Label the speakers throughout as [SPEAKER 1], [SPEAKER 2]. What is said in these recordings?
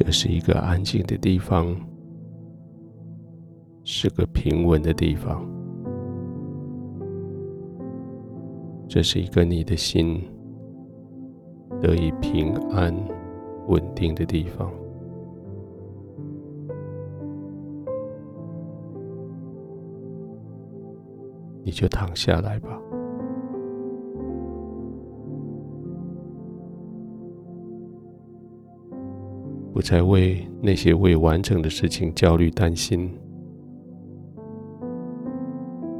[SPEAKER 1] 这是一个安静的地方，是个平稳的地方。这是一个你的心得以平安稳定的地方。你就躺下来吧。不再为那些未完成的事情焦虑担心，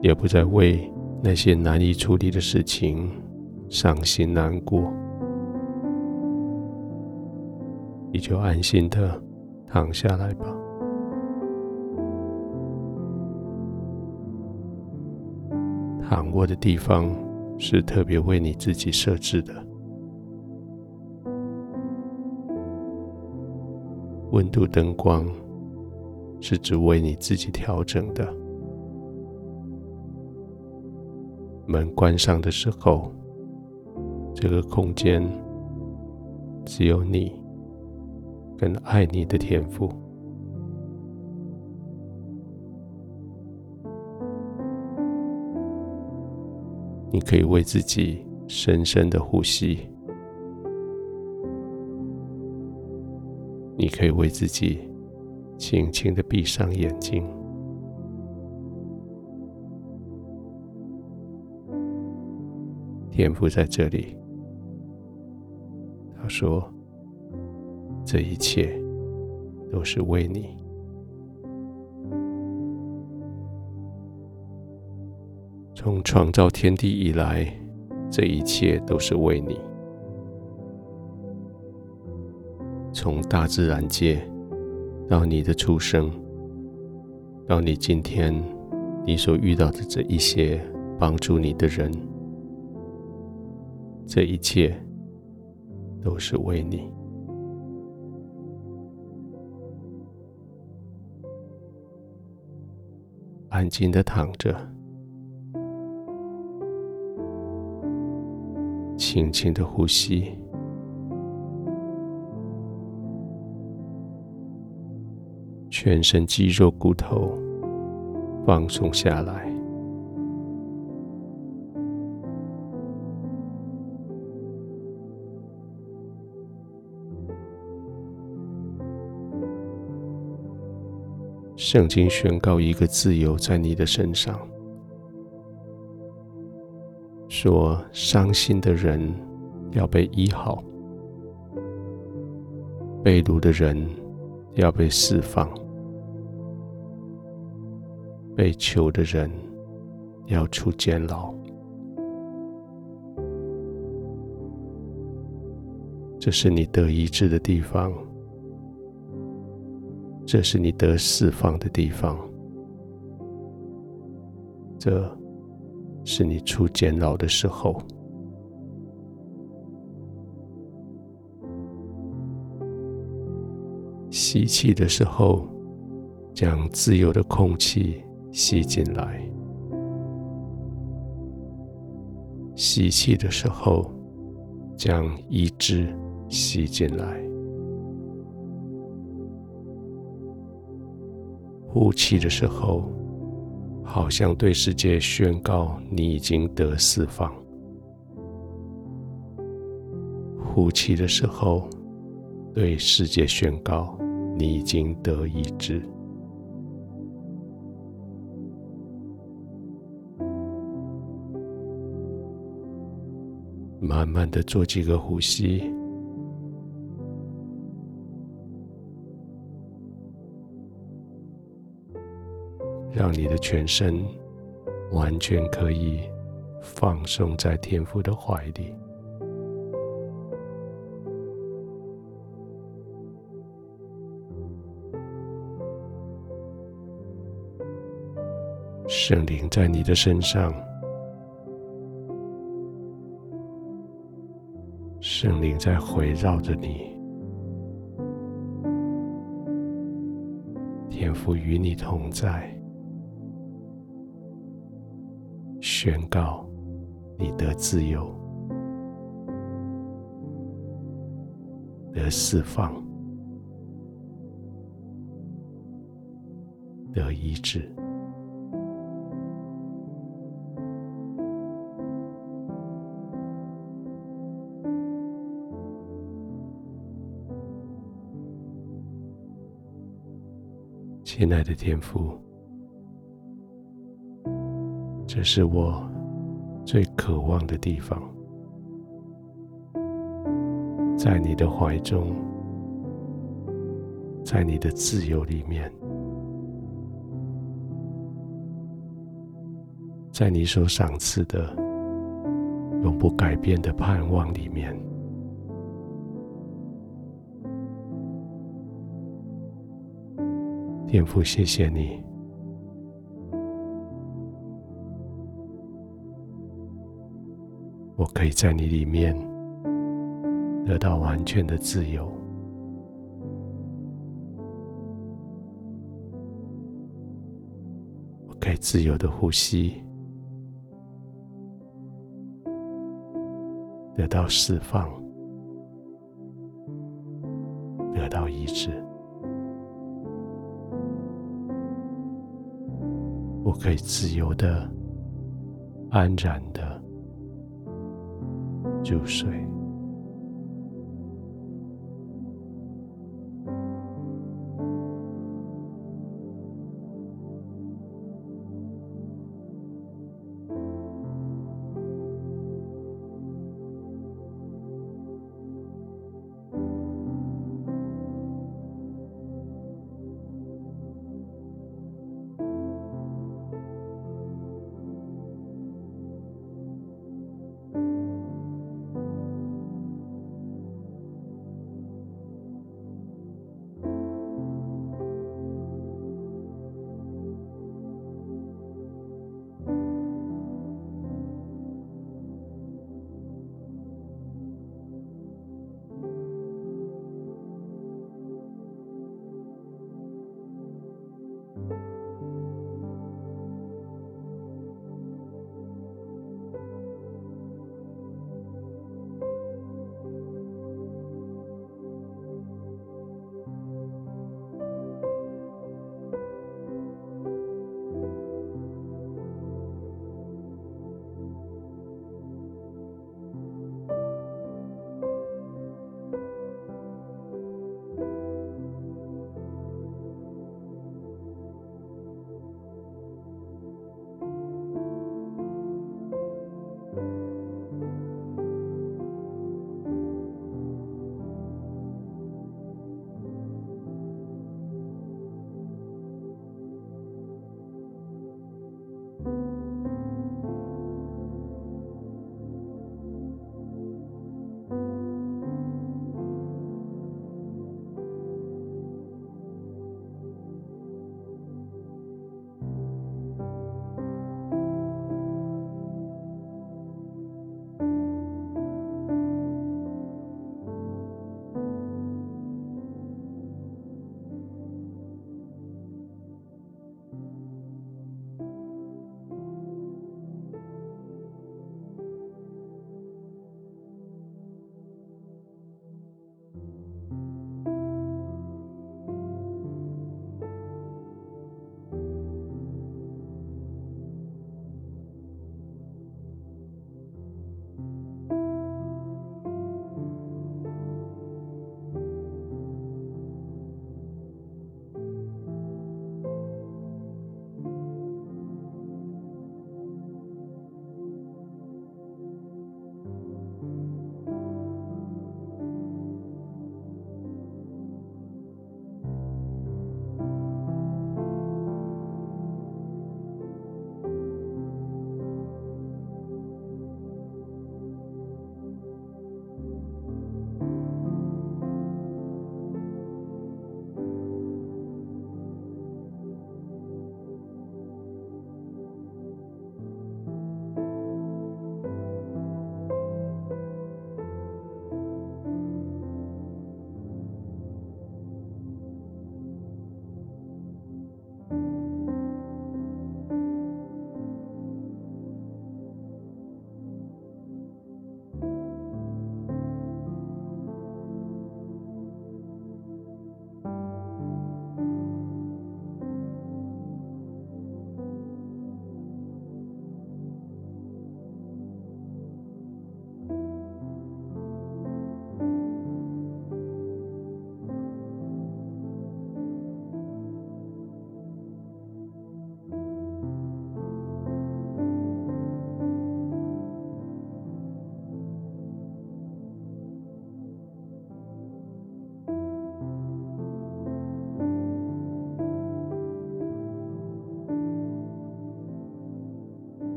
[SPEAKER 1] 也不再为那些难以处理的事情伤心难过，你就安心的躺下来吧。躺卧的地方是特别为你自己设置的。温度、灯光是只为你自己调整的。门关上的时候，这个空间只有你跟爱你的天赋。你可以为自己深深的呼吸。你可以为自己轻轻的闭上眼睛。天父在这里，他说：“这一切都是为你。从创造天地以来，这一切都是为你。”从大自然界到你的出生，到你今天你所遇到的这一些帮助你的人，这一切都是为你。安静的躺着，轻轻的呼吸。全身肌肉骨头放松下来，圣经宣告一个自由在你的身上，说伤心的人要被医好，被掳的人要被释放。被囚的人要出监牢，这是你得医治的地方，这是你得释放的地方，这是你出监牢的时候。吸气的时候，将自由的空气。吸进来，吸气的时候，将医治吸进来；呼气的时候，好像对世界宣告你已经得释放；呼气的时候，对世界宣告你已经得医治。慢慢的做几个呼吸，让你的全身完全可以放松在天父的怀里。圣灵在你的身上。圣灵在回绕着你，天父与你同在，宣告你得自由，得释放，得医治。亲爱的天父，这是我最渴望的地方，在你的怀中，在你的自由里面，在你所赏赐的永不改变的盼望里面。天父，谢谢你，我可以在你里面得到完全的自由，我可以自由的呼吸，得到释放，得到医治。我可以自由的、安然的入睡。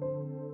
[SPEAKER 1] you.